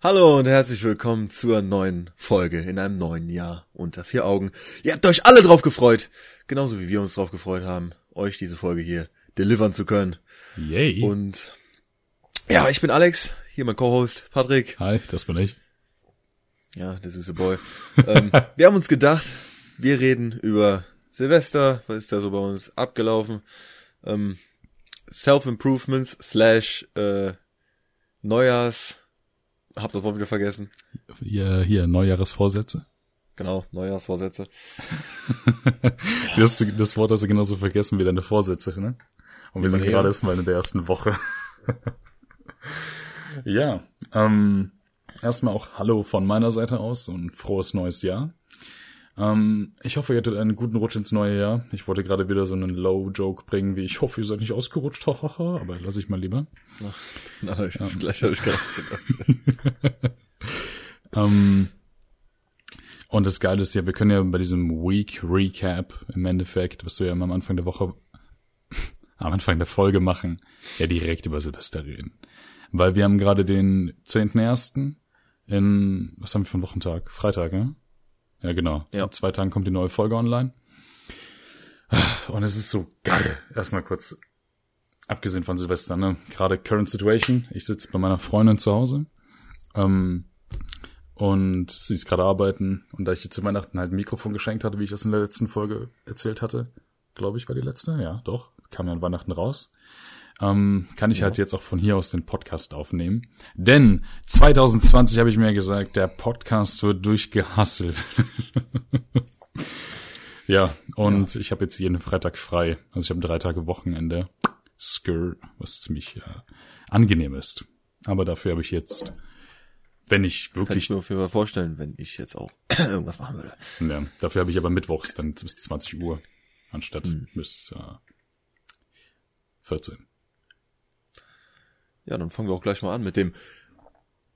Hallo und herzlich willkommen zur neuen Folge in einem neuen Jahr unter vier Augen. Ihr habt euch alle drauf gefreut, genauso wie wir uns drauf gefreut haben, euch diese Folge hier delivern zu können. Yay. Und ja, ich bin Alex, hier mein Co-Host Patrick. Hi, das bin ich. Ja, das ist the boy. ähm, wir haben uns gedacht, wir reden über Silvester, was ist da so bei uns abgelaufen? Ähm, Self-Improvements slash äh, Neujahrs hab das Wort wieder vergessen. Hier, hier Neujahresvorsätze. Genau, Neujahrsvorsätze. das, das Wort hast du genauso vergessen wie deine Vorsätze, ne? Und wir sind ja. gerade erstmal in der ersten Woche. ja, ähm, erstmal auch Hallo von meiner Seite aus und frohes neues Jahr. Ähm, ich hoffe, ihr hattet einen guten Rutsch ins neue Jahr. Ich wollte gerade wieder so einen Low-Joke bringen, wie ich hoffe, ihr seid nicht ausgerutscht, hahaha, aber lasse ich mal lieber. Ach, nein, das ähm. gleich habe ich gerade gedacht. ähm, und das Geile ist ja, wir können ja bei diesem Week Recap im Endeffekt, was wir ja am Anfang der Woche, am Anfang der Folge machen, ja direkt über Silvester reden. Weil wir haben gerade den 10.1. in, was haben wir für einen Wochentag? Freitag, ja? Ja, genau. Ja. In zwei Tagen kommt die neue Folge online. Und es ist so geil. Erstmal kurz, abgesehen von Silvester, ne? Gerade Current Situation. Ich sitze bei meiner Freundin zu Hause. Ähm, und sie ist gerade arbeiten. Und da ich ihr zu Weihnachten halt ein Mikrofon geschenkt hatte, wie ich das in der letzten Folge erzählt hatte, glaube ich, war die letzte. Ja, doch. Kam ja an Weihnachten raus ähm, kann ich ja. halt jetzt auch von hier aus den Podcast aufnehmen. Denn 2020 habe ich mir gesagt, der Podcast wird durchgehasselt. ja, und ja. ich habe jetzt jeden Freitag frei. Also ich habe drei Tage Wochenende. Skr, was ziemlich äh, angenehm ist. Aber dafür habe ich jetzt, wenn ich wirklich. kann ich mir auf jeden Fall vorstellen, wenn ich jetzt auch irgendwas machen würde. Ja, dafür habe ich aber mittwochs dann bis 20 Uhr anstatt hm. bis äh, 14. Ja, dann fangen wir auch gleich mal an mit dem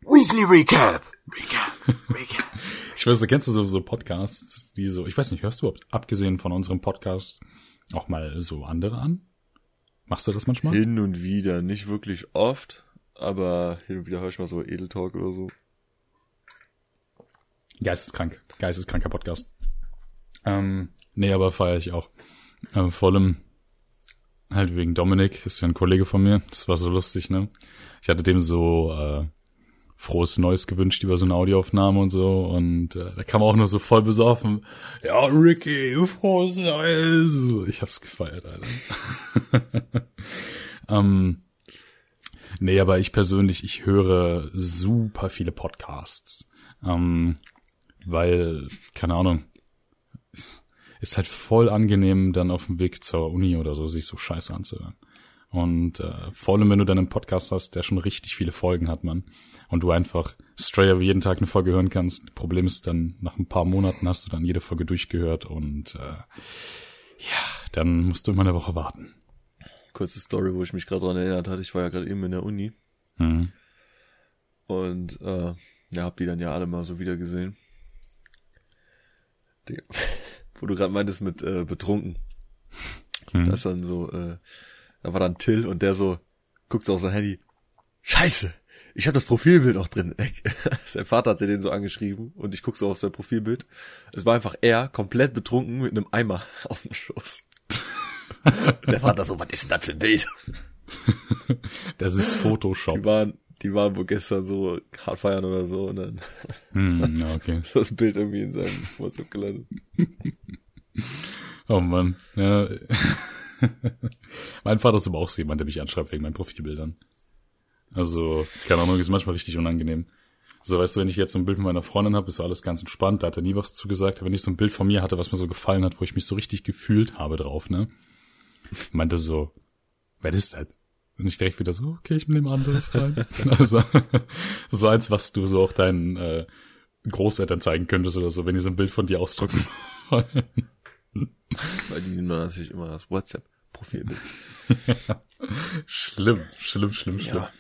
Weekly Recap. Recap. Recap. ich weiß, du kennst du so, so Podcasts, die so, ich weiß nicht, hörst du überhaupt, abgesehen von unserem Podcast, auch mal so andere an? Machst du das manchmal? Hin und wieder, nicht wirklich oft, aber hin und wieder höre ich mal so Edeltalk oder so. Geisteskrank. Geisteskranker Podcast. Ähm, nee, aber feiere ich auch. Äh, vor allem, Halt wegen Dominik, ist ja ein Kollege von mir. Das war so lustig, ne? Ich hatte dem so äh, frohes Neues gewünscht über so eine Audioaufnahme und so. Und äh, da kam auch nur so voll besoffen. Ja, Ricky, frohes Neues. Ich hab's gefeiert, Alter. ähm, nee, aber ich persönlich, ich höre super viele Podcasts. Ähm, weil, keine Ahnung, ist halt voll angenehm, dann auf dem Weg zur Uni oder so sich so scheiße anzuhören. Und äh, vor allem, wenn du dann einen Podcast hast, der schon richtig viele Folgen hat, man, und du einfach straight jeden Tag eine Folge hören kannst. Problem ist dann, nach ein paar Monaten hast du dann jede Folge durchgehört und äh, ja, dann musst du immer eine Woche warten. Kurze Story, wo ich mich gerade dran erinnert hatte, ich war ja gerade eben in der Uni. Mhm. Und äh, ja, hab die dann ja alle mal so wieder gesehen. Die, wo du gerade meintest mit äh, betrunken. Hm. Das dann so, äh, da war dann Till und der so guckt so auf sein Handy. Scheiße, ich habe das Profilbild noch drin. sein Vater hat den so angeschrieben und ich guck so auf sein Profilbild. Es war einfach er, komplett betrunken mit einem Eimer auf dem Schoß. der Vater so, was ist denn das für ein Bild? das ist Photoshop. Die waren, die waren wohl gestern so hart feiern oder so und dann hm, okay. ist das Bild irgendwie in seinem WhatsApp gelandet. oh Mann. Ja. mein Vater ist aber auch so jemand, der mich anschreibt wegen meinen Profilbildern. Also, keine Ahnung, ist manchmal richtig unangenehm. So, weißt du, wenn ich jetzt so ein Bild mit meiner Freundin habe, ist alles ganz entspannt, da hat er nie was zugesagt. Wenn ich so ein Bild von mir hatte, was mir so gefallen hat, wo ich mich so richtig gefühlt habe drauf, ne? Meinte so, wer ist das? Und ich direkt wieder so, okay, ich nehme anderes rein. also, so eins, was du so auch deinen äh, Großeltern zeigen könntest oder so, wenn die so ein Bild von dir ausdrucken wollen. Weil die nehmen natürlich immer das WhatsApp-Profilbild. ja. Schlimm, schlimm, schlimm, schlimm. Ja,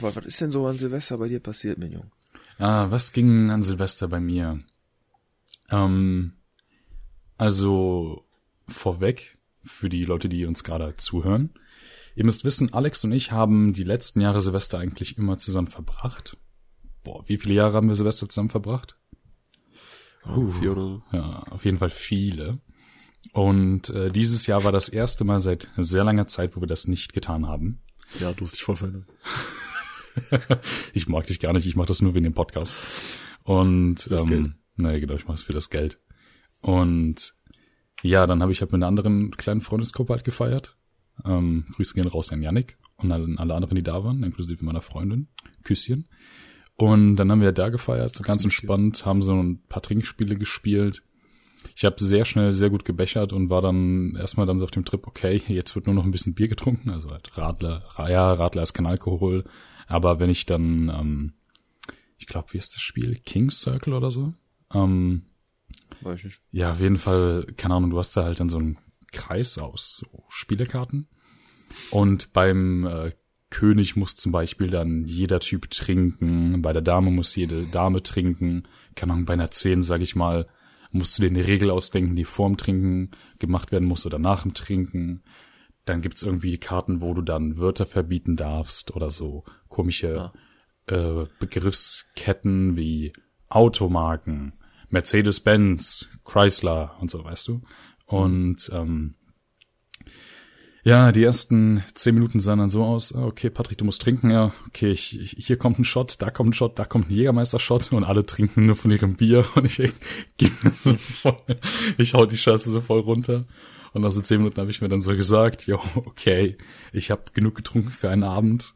was ist denn so an Silvester bei dir passiert, mein Junge? Ah, was ging an Silvester bei mir? Ähm, also vorweg, für die Leute, die uns gerade zuhören, Ihr müsst wissen, Alex und ich haben die letzten Jahre Silvester eigentlich immer zusammen verbracht. boah, wie viele Jahre haben wir Silvester zusammen verbracht? Uh, vier oder so. Ja, auf jeden Fall viele. Und äh, dieses Jahr war das erste Mal seit sehr langer Zeit, wo wir das nicht getan haben. Ja, du hast dich voll verändert. ich mag dich gar nicht, ich mache das nur wegen dem Podcast. Und das ähm, Geld. naja, genau, ich mache es für das Geld. Und ja, dann habe ich halt mit einer anderen kleinen Freundesgruppe halt gefeiert. Ähm, Grüße gehen raus an Yannick und an alle anderen, die da waren, inklusive meiner Freundin. Küsschen. Und dann haben wir da gefeiert, so ganz entspannt, haben so ein paar Trinkspiele gespielt. Ich habe sehr schnell sehr gut gebechert und war dann erstmal dann so auf dem Trip, okay, jetzt wird nur noch ein bisschen Bier getrunken, also halt Radler, ja, Radler ist kein Alkohol, aber wenn ich dann, ähm, ich glaube, wie ist das Spiel? King's Circle oder so? Ähm, Weiß ich nicht. ja, auf jeden Fall, keine Ahnung, du hast da halt dann so einen Kreis aus so Spielekarten. Und beim äh, König muss zum Beispiel dann jeder Typ trinken, bei der Dame muss jede Dame trinken, keine Ahnung, bei einer 10, sag ich mal, musst du dir eine Regel ausdenken, die vorm Trinken gemacht werden muss oder nach dem Trinken. Dann gibt's irgendwie Karten, wo du dann Wörter verbieten darfst oder so komische äh, Begriffsketten wie Automarken, Mercedes-Benz, Chrysler und so, weißt du. Und ähm, ja, die ersten zehn Minuten sahen dann so aus, ah, okay, Patrick, du musst trinken, ja, okay, ich, ich, hier kommt ein Shot, da kommt ein Shot, da kommt ein Jägermeister-Shot und alle trinken nur von ihrem Bier und ich mir so voll, ich hau die Scheiße so voll runter. Und nach so zehn Minuten habe ich mir dann so gesagt, jo, okay, ich habe genug getrunken für einen Abend.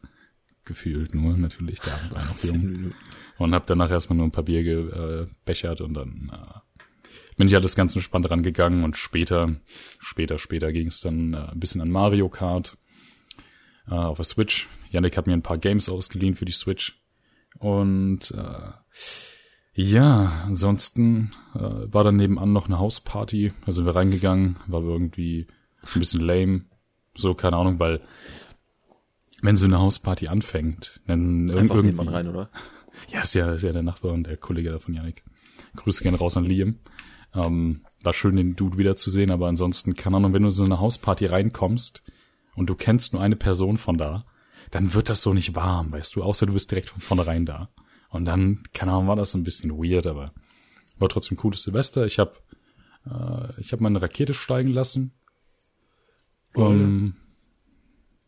Gefühlt nur, natürlich, der Abend war noch jung. Und habe danach erstmal nur ein paar Bier gebechert und dann äh, bin ich alles ganz entspannt rangegangen und später, später, später ging es dann äh, ein bisschen an Mario Kart äh, auf der Switch. Yannick hat mir ein paar Games ausgeliehen für die Switch. Und äh, ja, ansonsten äh, war dann nebenan noch eine Hausparty. Da sind wir reingegangen, war irgendwie ein bisschen lame. So, keine Ahnung, weil wenn so eine Hausparty anfängt, dann Einfach irgendwie... nebenan rein, oder? Ja, ist ja, ist ja der Nachbar und der Kollege da von Yannick. Grüße gerne raus an Liam. Ähm, war schön, den Dude wiederzusehen, aber ansonsten, keine Ahnung, wenn du in so eine Hausparty reinkommst und du kennst nur eine Person von da, dann wird das so nicht warm, weißt du, außer du bist direkt von vornherein da. Und dann, keine Ahnung, war das ein bisschen weird, aber war trotzdem ein cooles Silvester. Ich habe äh, ich hab meine Rakete steigen lassen. Um,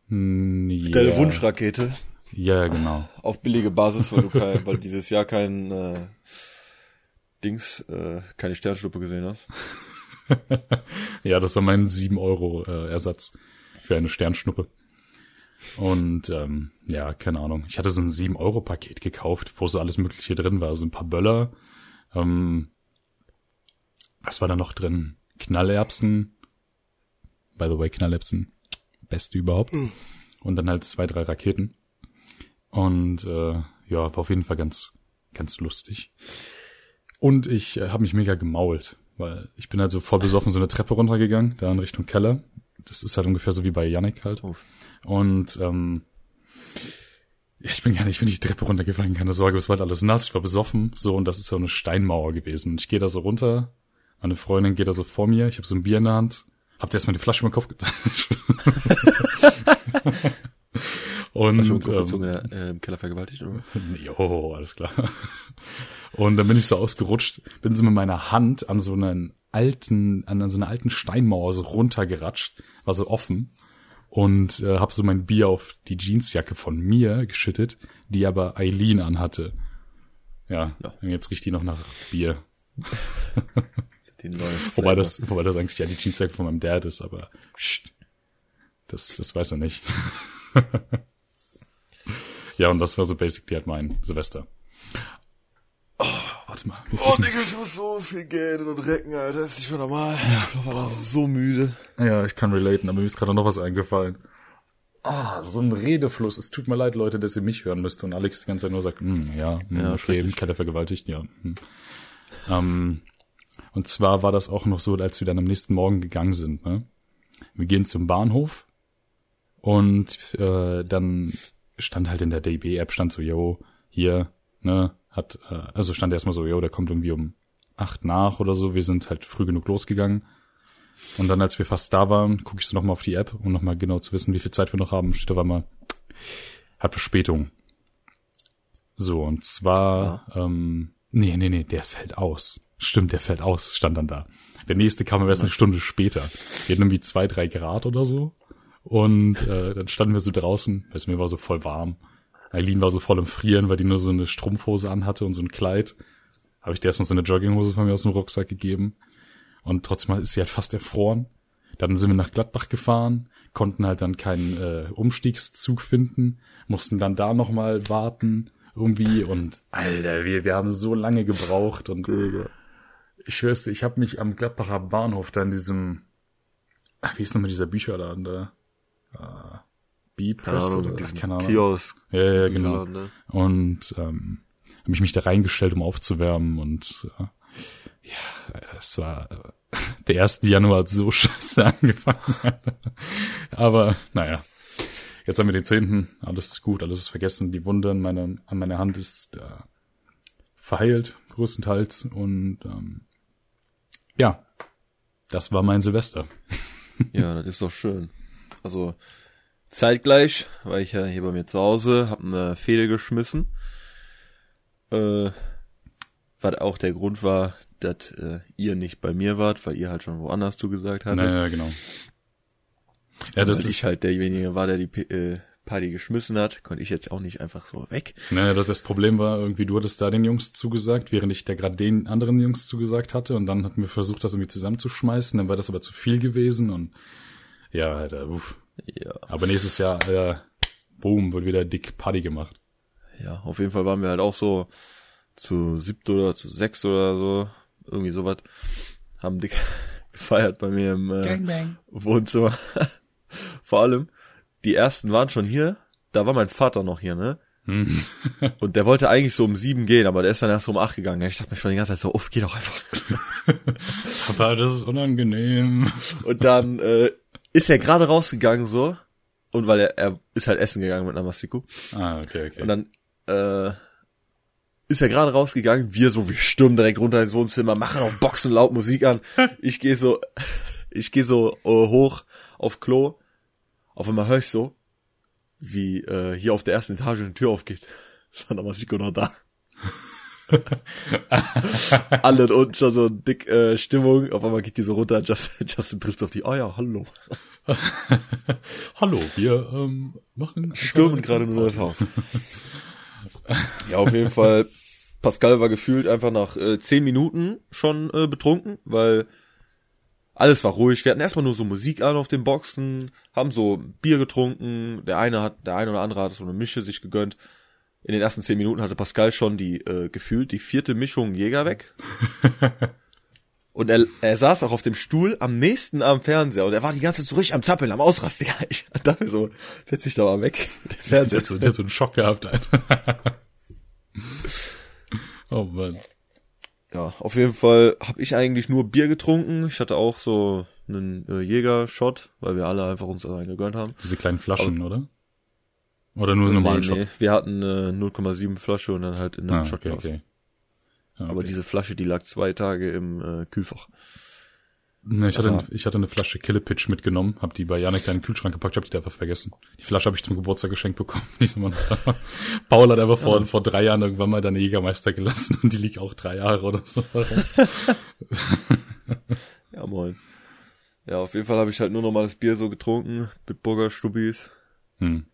mm, ja, Deine Wunschrakete Ja, genau. auf billige Basis, weil du kein, weil dieses Jahr kein äh, Dings, äh, keine Sternschnuppe gesehen hast. Ja, das war mein 7 Euro äh, Ersatz für eine Sternschnuppe. Und ähm, ja, keine Ahnung. Ich hatte so ein 7 Euro Paket gekauft, wo so alles Mögliche drin war. So ein paar Böller. Ähm, was war da noch drin? Knallerbsen. By the way, Knallerbsen. Beste überhaupt. Und dann halt zwei, drei Raketen. Und äh, ja, war auf jeden Fall ganz, ganz lustig. Und ich äh, habe mich mega gemault, weil ich bin halt so voll besoffen so eine Treppe runtergegangen, da in Richtung Keller. Das ist halt ungefähr so wie bei Yannick halt. Uff. Und ähm, ja, ich bin gar nicht, ich bin die Treppe runtergefallen, keine Sorge, es war halt alles nass, ich war besoffen, so, und das ist so eine Steinmauer gewesen. Und ich gehe da so runter, meine Freundin geht da so vor mir, ich habe so ein Bier in der Hand, hab dir erstmal die Flasche den Kopf getan. und ähm, äh, im Keller vergewaltigt, oder? Jo, alles klar. Und dann bin ich so ausgerutscht, bin so mit meiner Hand an so einen alten, an so einer alten Steinmauer so runtergeratscht, war so offen und äh, habe so mein Bier auf die Jeansjacke von mir geschüttet, die aber Eileen anhatte. Ja, Ja. jetzt riecht die noch nach Bier. Wobei das, wobei das eigentlich ja die Jeansjacke von meinem Dad ist, aber pst, das, das weiß er nicht. ja, und das war so basically halt mein Silvester. Oh, warte mal. Oh, Digga, ich muss so viel Geld und Recken, Alter. Das ist nicht mehr normal. Ich war so müde. Ja, ich kann relaten, aber mir ist gerade noch was eingefallen. Ah, so ein Redefluss. Es tut mir leid, Leute, dass ihr mich hören müsst und Alex die ganze Zeit nur sagt, hm, ja, hm, Ja, okay. Keller vergewaltigt, ja. Hm. Ähm, und zwar war das auch noch so, als wir dann am nächsten Morgen gegangen sind. Ne? Wir gehen zum Bahnhof und äh, dann stand halt in der DB-App, stand so, yo, hier, ne, hat, äh, also stand erstmal so, yo, der kommt irgendwie um acht nach oder so. Wir sind halt früh genug losgegangen. Und dann, als wir fast da waren, gucke ich so nochmal auf die App, um nochmal genau zu wissen, wie viel Zeit wir noch haben. Steht auf einmal, hat Verspätung. So, und zwar, ja. ähm, nee, nee, nee, der fällt aus. Stimmt, der fällt aus, stand dann da. Der nächste kam aber erst eine Stunde später. Wir hatten irgendwie zwei, drei Grad oder so. Und äh, dann standen wir so draußen, weil es mir war so voll warm. Eileen war so voll im Frieren, weil die nur so eine Strumpfhose anhatte und so ein Kleid. Habe ich dir erstmal so eine Jogginghose von mir aus dem Rucksack gegeben. Und trotzdem ist sie halt fast erfroren. Dann sind wir nach Gladbach gefahren, konnten halt dann keinen äh, Umstiegszug finden, mussten dann da nochmal warten irgendwie und Alter, wir, wir haben so lange gebraucht und Digga. ich schwör's dir, ich habe mich am Gladbacher Bahnhof da in diesem, ach, wie ist nochmal dieser Bücherladen da? Uh, B-Press oder keine Ahnung. Kiosk. Ja, ja, genau. Ne? Und ähm, habe ich mich da reingestellt, um aufzuwärmen und äh, ja, das war der erste Januar hat so scheiße angefangen. Aber naja, jetzt haben wir den zehnten, alles ist gut, alles ist vergessen, die Wunde an meiner, an meiner Hand ist äh, verheilt, größtenteils. Und ähm, ja, das war mein Silvester. ja, das ist doch schön. Also zeitgleich war ich ja hier bei mir zu Hause, hab eine Fehde geschmissen. Äh, was auch der Grund war, dass äh, ihr nicht bei mir wart, weil ihr halt schon woanders zugesagt hattet. Naja, genau. Ja, das ist ich halt derjenige war, der die äh, Party geschmissen hat, konnte ich jetzt auch nicht einfach so weg. Naja, das, das Problem war irgendwie, du hattest da den Jungs zugesagt, während ich da gerade den anderen Jungs zugesagt hatte und dann hatten wir versucht, das irgendwie zusammenzuschmeißen, dann war das aber zu viel gewesen und ja, Alter, uff. Ja. Aber nächstes Jahr, äh, boom, wird wieder dick Party gemacht. Ja, auf jeden Fall waren wir halt auch so zu siebt oder zu sechs oder so, irgendwie sowas, haben dick gefeiert bei mir im äh, Wohnzimmer. Vor allem, die ersten waren schon hier, da war mein Vater noch hier, ne? Hm. und der wollte eigentlich so um sieben gehen, aber der ist dann erst so um acht gegangen. Ich dachte mir schon die ganze Zeit so, uff, geh doch einfach. aber das ist unangenehm. Und dann äh, ist er gerade rausgegangen so und weil er, er ist halt essen gegangen mit Namastiku. Ah, okay, okay. Und dann äh, ist er gerade rausgegangen, wir so, wir stürmen direkt runter ins Wohnzimmer, machen auf Boxen laut Musik an. Ich gehe so, ich gehe so uh, hoch auf Klo. Auf einmal höre ich so, wie äh, hier auf der ersten Etage eine Tür aufgeht. Stand aber Siko noch da. Alle unten schon so dick äh, Stimmung. Auf einmal geht die so runter. Justin, Justin trifft auf die. Oh ja, hallo. hallo, wir ähm, machen. Stürmen gerade nur das Haus. ja, auf jeden Fall. Pascal war gefühlt einfach nach äh, zehn Minuten schon äh, betrunken, weil alles war ruhig. Wir hatten erstmal nur so Musik an auf den Boxen, haben so Bier getrunken. Der eine hat, der eine oder andere hat so eine Mische sich gegönnt. In den ersten zehn Minuten hatte Pascal schon die äh, gefühlt die vierte Mischung Jäger weg. Und er, er saß auch auf dem Stuhl am nächsten am Fernseher und er war die ganze Zeit so richtig am Zappeln, am Ausrasten. Ja, ich dachte so, setz dich da mal weg. Der Fernseher. Der hat so, der hat so einen Schock gehabt. oh Mann. Ja, auf jeden Fall habe ich eigentlich nur Bier getrunken. Ich hatte auch so einen äh, Jäger-Shot, weil wir alle einfach uns einen gegönnt haben. Diese kleinen Flaschen, Aber, oder? Oder nur nee, normalen Shot? Nee, wir hatten eine 0,7 Flasche und dann halt in einem ah, Shot. Okay, okay. Okay. Aber diese Flasche, die lag zwei Tage im äh, Kühlfach. Ne, ich, hatte, also, ich hatte eine Flasche Killepitch mitgenommen, hab die bei Janik in den Kühlschrank gepackt, hab die einfach vergessen. Die Flasche habe ich zum Geburtstag geschenkt bekommen. Nicht so Paul hat einfach vor, ja. vor drei Jahren irgendwann mal deine Jägermeister gelassen und die liegt auch drei Jahre oder so. ja, moin. Ja, auf jeden Fall habe ich halt nur normales Bier so getrunken, Bitburger Stubis. Hm.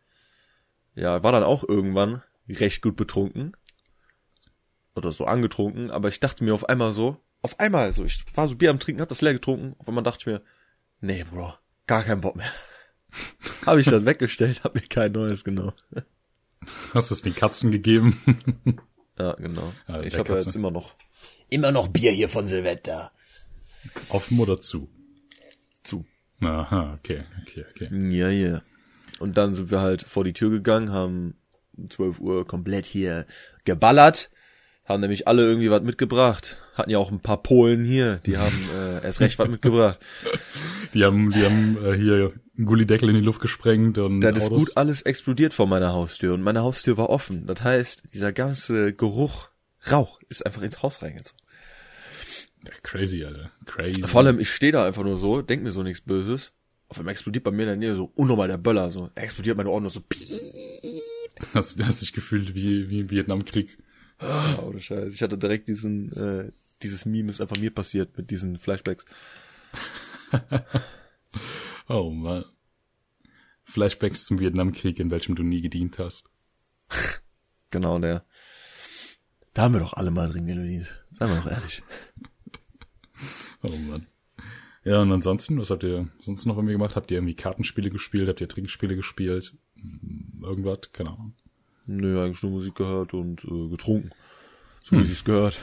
Ja, war dann auch irgendwann recht gut betrunken oder so angetrunken, aber ich dachte mir auf einmal so, auf einmal so, ich war so Bier am Trinken, hab das leer getrunken, auf einmal dachte ich mir, nee, Bro, gar keinen Bock mehr. habe ich dann weggestellt, hab mir kein neues genommen. Hast es den Katzen gegeben? ja, genau. Ja, ich habe ja jetzt immer noch immer noch Bier hier von Silvester. Offen oder zu? Zu. Aha, okay, okay, okay. Ja, ja. Und dann sind wir halt vor die Tür gegangen, haben 12 Uhr komplett hier geballert haben nämlich alle irgendwie was mitgebracht. Hatten ja auch ein paar Polen hier, die haben äh, erst recht was mitgebracht. Die haben, die haben äh, hier Gullideckel in die Luft gesprengt und Das ist gut alles explodiert vor meiner Haustür und meine Haustür war offen. Das heißt, dieser ganze Geruch, Rauch ist einfach ins Haus reingezogen. Crazy, Alter. Crazy. Vor allem, ich stehe da einfach nur so, denk mir so nichts Böses. Auf einmal explodiert bei mir in der Nähe so unnormal der Böller, so. Er explodiert meine Ohren so. Piep. Hast, hast dich gefühlt wie, wie im Vietnamkrieg. Ja, ohne Scheiß. Ich hatte direkt diesen, äh, dieses Meme ist einfach mir passiert mit diesen Flashbacks. oh man. Flashbacks zum Vietnamkrieg, in welchem du nie gedient hast. Genau, der. Da haben wir doch alle mal drin gedient. Seien wir doch ehrlich. Oh man. Ja, und ansonsten, was habt ihr sonst noch irgendwie gemacht? Habt ihr irgendwie Kartenspiele gespielt? Habt ihr Trinkspiele gespielt? Hm, Irgendwas? Keine Ahnung. Nö, eigentlich nur Musik gehört und äh, getrunken. So wie sich's gehört.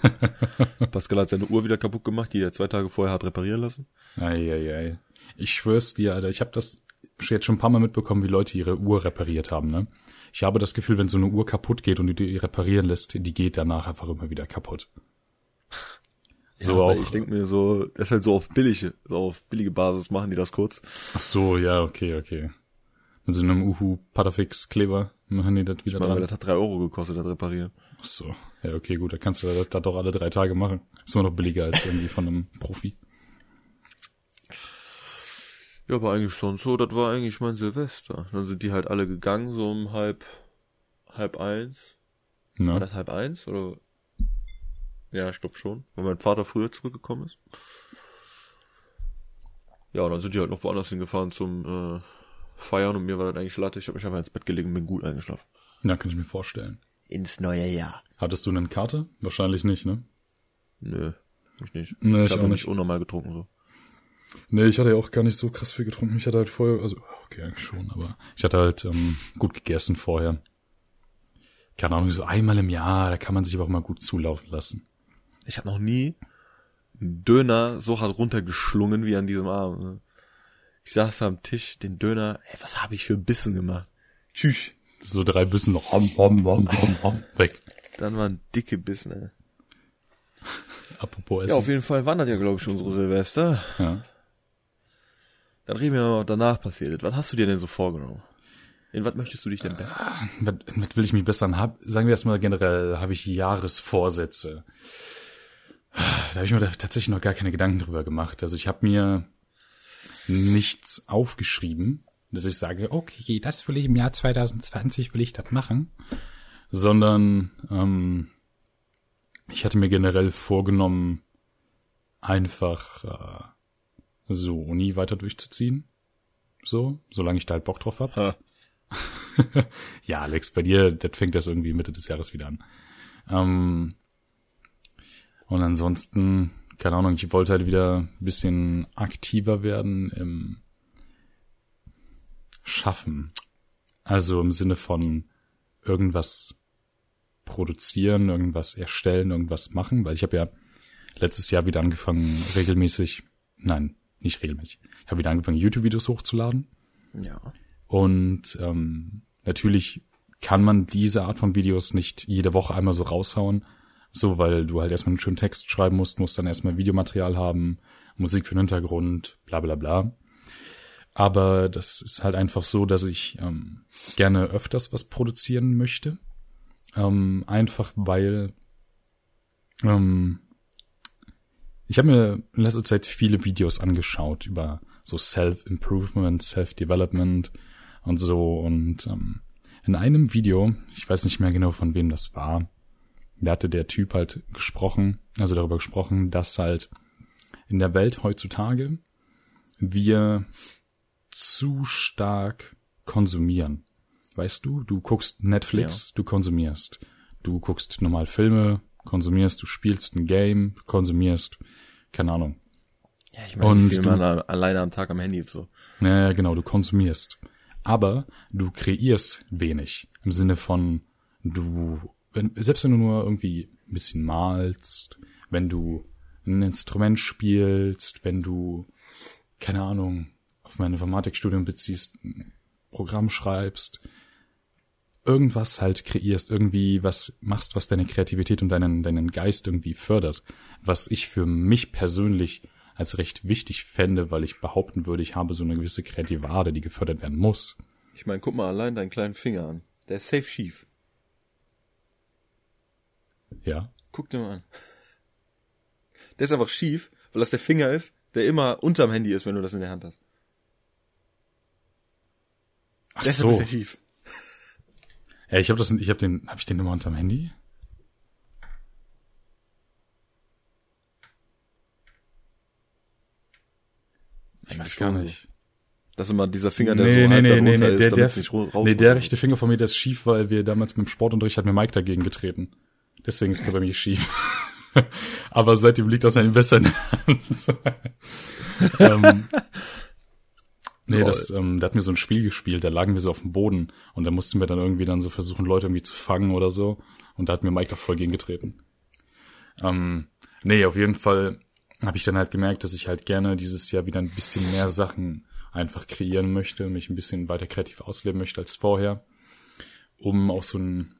Pascal hat seine Uhr wieder kaputt gemacht, die er zwei Tage vorher hat reparieren lassen. Eieiei. Ich schwör's dir, Alter, ich habe das jetzt schon ein paar Mal mitbekommen, wie Leute ihre Uhr repariert haben, ne? Ich habe das Gefühl, wenn so eine Uhr kaputt geht und du die reparieren lässt, die geht danach einfach immer wieder kaputt. So ja, auch. Ich denke mir so, das ist halt so auf billige, so auf billige Basis machen die das kurz. Ach so, ja, okay, okay. Mit so einem Uhu Patafix Kleber machen die das wieder ich meine, dran. Das hat drei Euro gekostet, das reparieren. Ach so, ja, okay, gut, da kannst du das, das doch alle drei Tage machen. Ist immer noch billiger als irgendwie von einem Profi. Ja, aber eigentlich schon so, das war eigentlich mein Silvester. Dann sind die halt alle gegangen, so um halb, halb eins. Na? War das halb eins, oder? Ja, ich glaube schon, weil mein Vater früher zurückgekommen ist. Ja, und dann sind die halt noch woanders hingefahren zum äh, Feiern und mir war das eigentlich latte. Ich habe mich einfach ins Bett gelegen und bin gut eingeschlafen. Ja, kann ich mir vorstellen. Ins neue Jahr. Hattest du eine Karte? Wahrscheinlich nicht, ne? Nö, ich nicht. Nee, ich ich habe nicht. unnormal getrunken so. Nee, ich hatte ja auch gar nicht so krass viel getrunken. Ich hatte halt vorher, also, okay, eigentlich schon, aber ich hatte halt ähm, gut gegessen vorher. Keine Ahnung, so einmal im Jahr, da kann man sich aber auch mal gut zulaufen lassen. Ich habe noch nie einen Döner so hart runtergeschlungen wie an diesem Abend. Ne? Ich saß da am Tisch, den Döner, ey, was habe ich für Bissen gemacht? Tschüss. So drei Bissen noch hom, hom, hom, hom, hom, weg. Dann waren dicke Bissen, ey. Apropos Ja, Essen. auf jeden Fall wandert ja, glaube ich, unsere Silvester. Ja. Dann reden wir mal, was danach passiert ist. Was hast du dir denn so vorgenommen? In was möchtest du dich denn besser? Was, was will ich mich besser an? Hab, sagen wir erstmal generell, habe ich Jahresvorsätze. Da habe ich mir tatsächlich noch gar keine Gedanken drüber gemacht. Also ich habe mir nichts aufgeschrieben, dass ich sage, okay, das will ich im Jahr 2020 will ich das machen, sondern ähm, ich hatte mir generell vorgenommen, einfach äh, so Uni weiter durchzuziehen. So, solange ich da halt Bock drauf hab. Ha. ja, Alex, bei dir, das fängt das irgendwie Mitte des Jahres wieder an. Ähm, und ansonsten, keine Ahnung, ich wollte halt wieder ein bisschen aktiver werden im Schaffen. Also im Sinne von irgendwas produzieren, irgendwas erstellen, irgendwas machen, weil ich habe ja letztes Jahr wieder angefangen, regelmäßig, nein, nicht regelmäßig, ich habe wieder angefangen, YouTube-Videos hochzuladen. Ja. Und ähm, natürlich kann man diese Art von Videos nicht jede Woche einmal so raushauen, so weil du halt erstmal einen schönen Text schreiben musst, musst dann erstmal Videomaterial haben, Musik für den Hintergrund, bla bla bla. Aber das ist halt einfach so, dass ich ähm, gerne öfters was produzieren möchte. Ähm, einfach weil ähm, ich habe mir in letzter Zeit viele Videos angeschaut über so Self-Improvement, Self-Development und so. Und ähm, in einem Video, ich weiß nicht mehr genau von wem das war, da hatte der Typ halt gesprochen, also darüber gesprochen, dass halt in der Welt heutzutage wir zu stark konsumieren. Weißt du, du guckst Netflix, du konsumierst. Du guckst normal Filme, konsumierst, du spielst ein Game, konsumierst, keine Ahnung. Ja, ich meine, Und du- alleine am Tag am Handy so. Naja, genau, du konsumierst. Aber du kreierst wenig. Im Sinne von, du, wenn, selbst wenn du nur irgendwie ein bisschen malst, wenn du ein Instrument spielst, wenn du, keine Ahnung, auf mein Informatikstudium beziehst, ein Programm schreibst, irgendwas halt kreierst, irgendwie was machst, was deine Kreativität und deinen, deinen Geist irgendwie fördert, was ich für mich persönlich als recht wichtig fände, weil ich behaupten würde, ich habe so eine gewisse kreative Ader, die gefördert werden muss. Ich meine, guck mal allein deinen kleinen Finger an. Der ist safe schief. Ja. Guck dir mal an. Der ist einfach schief, weil das der Finger ist, der immer unterm Handy ist, wenn du das in der Hand hast. Ach Deshalb so. ist er schief. Ja, ich habe das, ich habe den, habe ich den immer unterm Handy? Ich weiß gar nicht. Das ist immer dieser Finger, der Nee, so nee, halb nee, nee, nee, ist, der, der, nicht ru- nee, der rechte Finger von mir, der ist schief, weil wir damals mit dem Sportunterricht hat mir Mike dagegen getreten. Deswegen ist der bei mir schief. Aber seitdem liegt das ein besser in der Hand. ähm, nee, das, ähm, der hat mir so ein Spiel gespielt, da lagen wir so auf dem Boden und da mussten wir dann irgendwie dann so versuchen, Leute irgendwie zu fangen oder so. Und da hat mir Mike da voll gegen getreten. Ähm, nee, auf jeden Fall habe ich dann halt gemerkt, dass ich halt gerne dieses Jahr wieder ein bisschen mehr Sachen einfach kreieren möchte, mich ein bisschen weiter kreativ ausleben möchte als vorher, um auch so ein,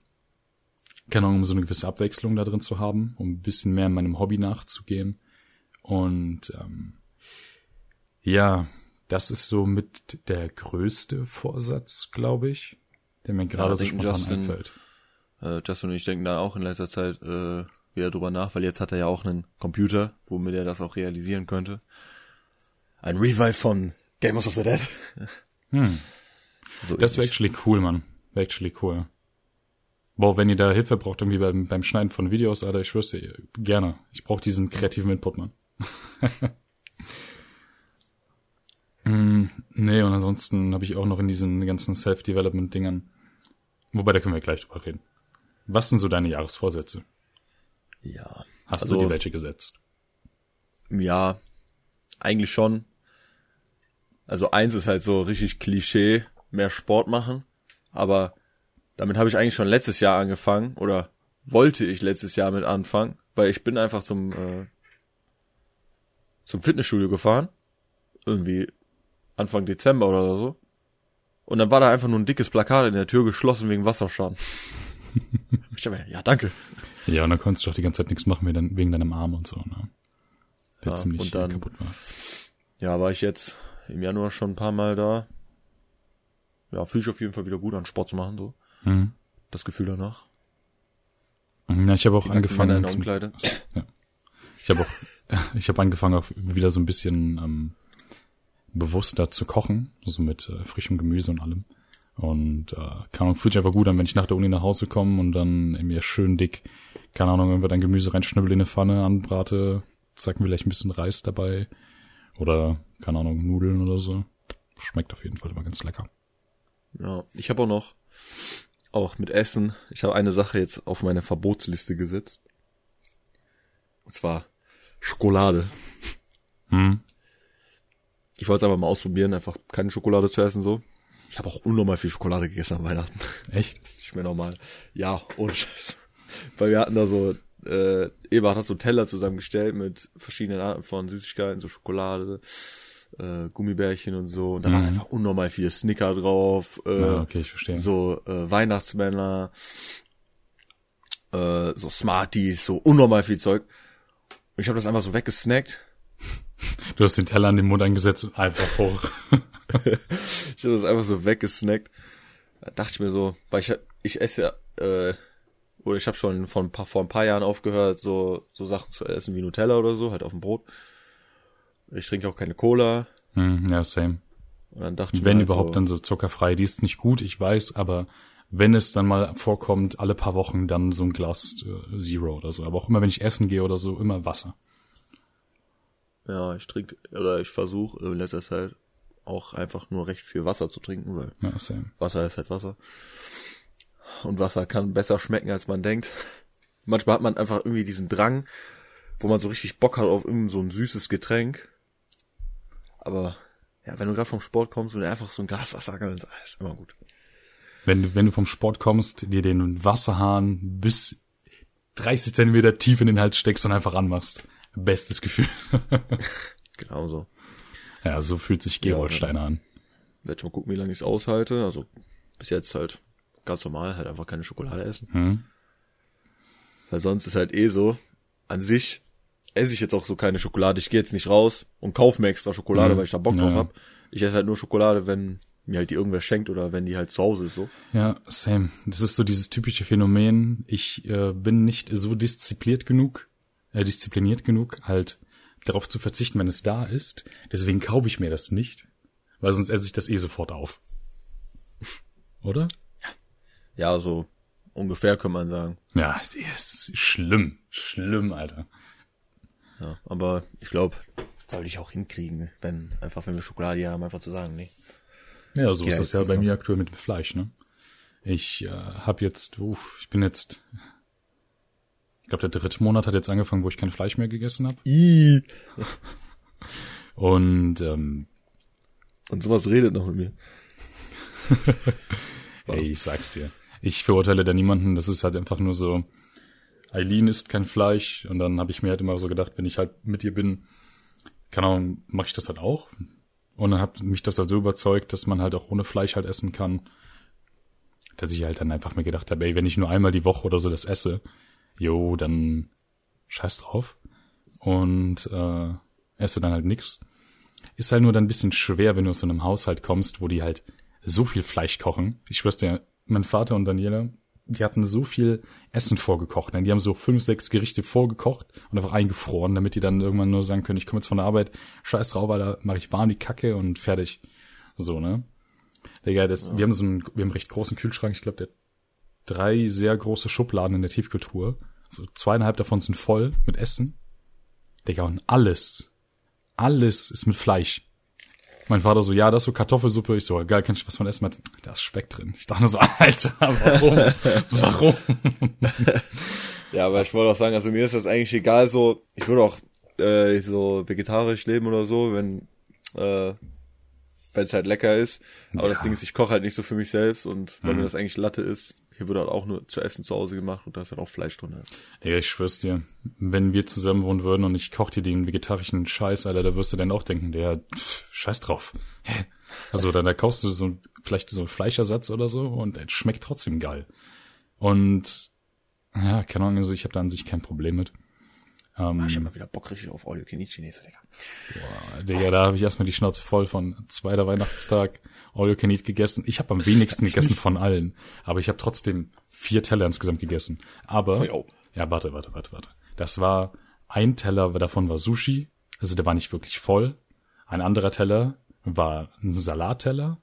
keine Ahnung, um so eine gewisse Abwechslung da drin zu haben, um ein bisschen mehr meinem Hobby nachzugehen. Und ähm, ja, das ist so mit der größte Vorsatz, glaube ich, der mir gerade so denken spontan Justin- einfällt. Äh, Justin und ich denken da auch in letzter Zeit äh, wieder drüber nach, weil jetzt hat er ja auch einen Computer, womit er das auch realisieren könnte. Ein Revive von Gamers of the Dead. Hm. So Das wäre actually cool, Mann. Wäre actually cool. Boah, wenn ihr da Hilfe braucht, irgendwie beim, beim Schneiden von Videos, Alter, ich schwör's dir, gerne. Ich brauche diesen kreativen Input, Mann. mm, nee, und ansonsten habe ich auch noch in diesen ganzen Self-Development-Dingern, wobei, da können wir gleich drüber reden. Was sind so deine Jahresvorsätze? Ja. Hast Also- du dir welche gesetzt? Ja, eigentlich schon. Also eins ist halt so richtig Klischee, mehr Sport machen. Aber damit habe ich eigentlich schon letztes Jahr angefangen oder wollte ich letztes Jahr mit anfangen, weil ich bin einfach zum äh, zum Fitnessstudio gefahren, irgendwie Anfang Dezember oder so. Und dann war da einfach nur ein dickes Plakat in der Tür geschlossen wegen Wasserschaden. ich dachte mir, ja, danke. Ja, und dann konntest du doch die ganze Zeit nichts machen wegen, wegen deinem Arm und so, ne? Der Ja, ziemlich und dann- kaputt war. Ja, war ich jetzt im Januar schon ein paar Mal da. Ja, fühle ich auf jeden Fall wieder gut an, Sport zu machen, so. Mhm. Das Gefühl danach. Ja, ich habe auch Die angefangen. zum- Umkleide. Ich habe auch, ich habe angefangen auch wieder so ein bisschen ähm, bewusster zu kochen, so mit äh, frischem Gemüse und allem. Und äh, keine Ahnung, fühlt sich einfach gut an, wenn ich nach der Uni nach Hause komme und dann mir schön dick, keine Ahnung, wenn wir dann Gemüse reinschnibbel in eine Pfanne, anbrate, zack, vielleicht ein bisschen Reis dabei oder keine Ahnung, Nudeln oder so. Schmeckt auf jeden Fall immer ganz lecker. Ja, ich habe auch noch, auch mit Essen, ich habe eine Sache jetzt auf meine Verbotsliste gesetzt. Und zwar Schokolade. Hm. Ich wollte es einfach mal ausprobieren, einfach keine Schokolade zu essen, so. Ich habe auch unnormal viel Schokolade gegessen an Weihnachten. Echt? Das ist nicht mehr normal. Ja, ohne Scheiß. Weil wir hatten da so, äh, Eberhard hat so Teller zusammengestellt mit verschiedenen Arten von Süßigkeiten, so Schokolade, äh, Gummibärchen und so. Und da waren Mhm. einfach unnormal viele Snicker drauf, äh, Ja, okay, ich verstehe. so äh, Weihnachtsmänner, äh, so Smarties, so unnormal viel Zeug. Und ich habe das einfach so weggesnackt. Du hast den Teller an den Mund angesetzt und einfach hoch. Ich habe das einfach so weggesnackt. Da dachte ich mir so, weil ich ich esse ja, äh, oder ich habe schon vor ein paar vor ein paar Jahren aufgehört, so so Sachen zu essen wie Nutella oder so, halt auf dem Brot. Ich trinke auch keine Cola. hm, ja, same. Und dann dachte ich Wenn halt überhaupt so, dann so zuckerfrei. Die ist nicht gut, ich weiß, aber wenn es dann mal vorkommt, alle paar Wochen dann so ein Glas äh, Zero oder so. Aber auch immer, wenn ich essen gehe oder so, immer Wasser. ja, ich trinke oder ich versuche in letzter Zeit auch einfach nur recht viel Wasser zu trinken, weil Ja. Wasser ist halt Wasser. Und Wasser kann besser schmecken, als man denkt. Manchmal hat man einfach irgendwie diesen Drang, wo man so richtig Bock hat auf irgend so ein süßes Getränk. Aber ja, wenn du gerade vom Sport kommst und einfach so ein Glas Wasser kannst, ist immer gut. Wenn du, wenn du vom Sport kommst, dir den Wasserhahn bis 30 Zentimeter tief in den Hals steckst und einfach anmachst. Bestes Gefühl. Genau so. ja, so fühlt sich Gerold Ja, Steiner an. Werd schon mal gucken, wie lange ich es aushalte. Also bis jetzt halt ganz normal, halt einfach keine Schokolade essen. Hm? Weil sonst ist halt eh so, an sich esse ich jetzt auch so keine Schokolade. Ich gehe jetzt nicht raus und kaufe mir extra Schokolade, Mhm. weil ich da Bock Ja, drauf ja. hab. Ich esse halt nur Schokolade, wenn mir halt die irgendwer schenkt oder wenn die halt zu Hause ist so. Ja, same. Das ist so dieses typische Phänomen. Ich äh, bin nicht so diszipliniert genug, äh, diszipliniert genug, halt darauf zu verzichten, wenn es da ist. Deswegen kaufe ich mir das nicht, weil sonst esse ich das eh sofort auf. Oder? Ja, so ungefähr kann man sagen. Ja, ist schlimm. Schlimm, Alter. Ja, aber ich glaube, soll ich auch hinkriegen, wenn einfach, wenn wir Schokolade haben, einfach zu sagen, nee. Ja, so Ja, ist das ja bei noch- mir aktuell mit dem Fleisch, ne? Ich äh, habe jetzt, uff, ich bin jetzt, ich glaube, der dritte Monat hat jetzt angefangen, wo ich kein Fleisch mehr gegessen habe. Und ähm, Und sowas redet noch mit mir. ey, ich sag's dir, ich verurteile da niemanden. Das ist halt einfach nur so, Eileen isst kein Fleisch und dann habe ich mir halt immer so gedacht, wenn ich halt mit ihr bin, keine Ahnung, mache ich das halt auch. Und dann hat mich das halt so überzeugt, dass man halt auch ohne Fleisch halt essen kann, dass ich halt dann einfach mir gedacht habe, ey, wenn ich nur einmal die Woche oder so das esse, jo, dann scheiß drauf und äh, esse dann halt nix. Ist halt nur dann ein bisschen schwer, wenn du aus so einem Haushalt kommst, wo die halt so viel Fleisch kochen. Ich schwör's dir, mein Vater und Daniela, die hatten so viel Essen vorgekocht. ne? Die haben so fünf, sechs Gerichte vorgekocht und einfach eingefroren, damit die dann irgendwann nur sagen können, ich komme jetzt von der Arbeit, scheiß drauf, Alter, mache ich warm die Kacke und fertig. So, ne? Digga, das, wir haben so einen, wir haben einen recht großen Kühlschrank, ich glaube, der hat drei sehr große Schubladen in der Tiefkultur. So zweieinhalb davon sind voll mit Essen. Digga, und alles, alles ist mit Fleisch. Mein Vater so, ja, das ist so Kartoffelsuppe. Ich so, geil, kann ich was von essen? Da ist Speck drin. Ich dachte nur so, Alter, warum? warum? Ja, aber ich wollte auch sagen, also mir ist das eigentlich egal so, ich würde auch äh, so vegetarisch leben oder so, wenn äh, wenn es halt lecker ist. Aber das Ja. Ding ist, ich koche halt nicht so für mich selbst und weil Mhm. mir das eigentlich Latte ist, hier wird halt auch nur zu essen zu Hause gemacht und da ist halt auch Fleisch drin. Halt. Ich schwör's dir, wenn wir zusammen wohnen würden und ich koch dir den vegetarischen Scheiß, Alter, da wirst du dann auch denken, der, pff, scheiß drauf. Hä? Also, dann da kaufst du so vielleicht so einen Fleischersatz oder so und es schmeckt trotzdem geil. Und ja, keine Ahnung, also ich habe da an sich kein Problem mit. Ähm, Ich hab mal wieder Bock richtig auf All You Can Eat Chinese, Digga. Digga, da habe ich erstmal die Schnauze voll von zweiter Weihnachtstag All You Can Eat gegessen. Ich habe am wenigsten gegessen von allen, aber ich habe trotzdem vier Teller insgesamt gegessen. Aber Jo. ja, warte, warte, warte, warte. Das war ein Teller davon war Sushi, also der war nicht wirklich voll. Ein anderer Teller war ein Salatteller.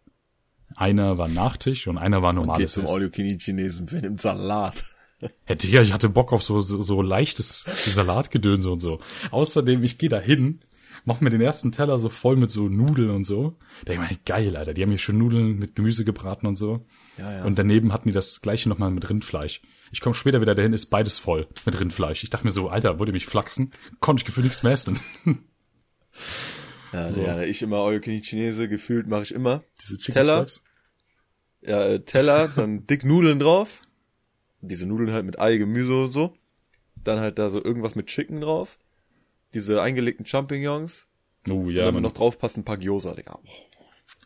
Einer war Nachtisch und einer war normales zum Essen. All You Can Eat Chinesen, wenn im Salat. Ja, Digga, ich hatte Bock auf so, so, so leichtes Salatgedönse und so. Außerdem, ich gehe da hin, mach mir den ersten Teller so voll mit so Nudeln und so. Da denk ich mir, geil, Alter, die haben hier schon Nudeln mit Gemüse gebraten und so. Ja, ja. Und daneben hatten die das gleiche nochmal mit Rindfleisch. Ich komme später wieder dahin, ist beides voll mit Rindfleisch. Ich dachte mir so, Alter, wollt ihr mich flachsen? Konnte ich gefühlt nichts mehr essen. Ja, ja, ich immer All You Chinese, gefühlt mache ich immer. Diese Chicken Teller? Stripes. Ja, äh, Teller, dann dick Nudeln drauf. Diese Nudeln halt mit Ei, Gemüse und so. Dann halt da so irgendwas mit Chicken drauf. Diese eingelegten Champignons. Oh und ja, dann man. noch drauf passt ein paar Gyoza, Digga. Boah.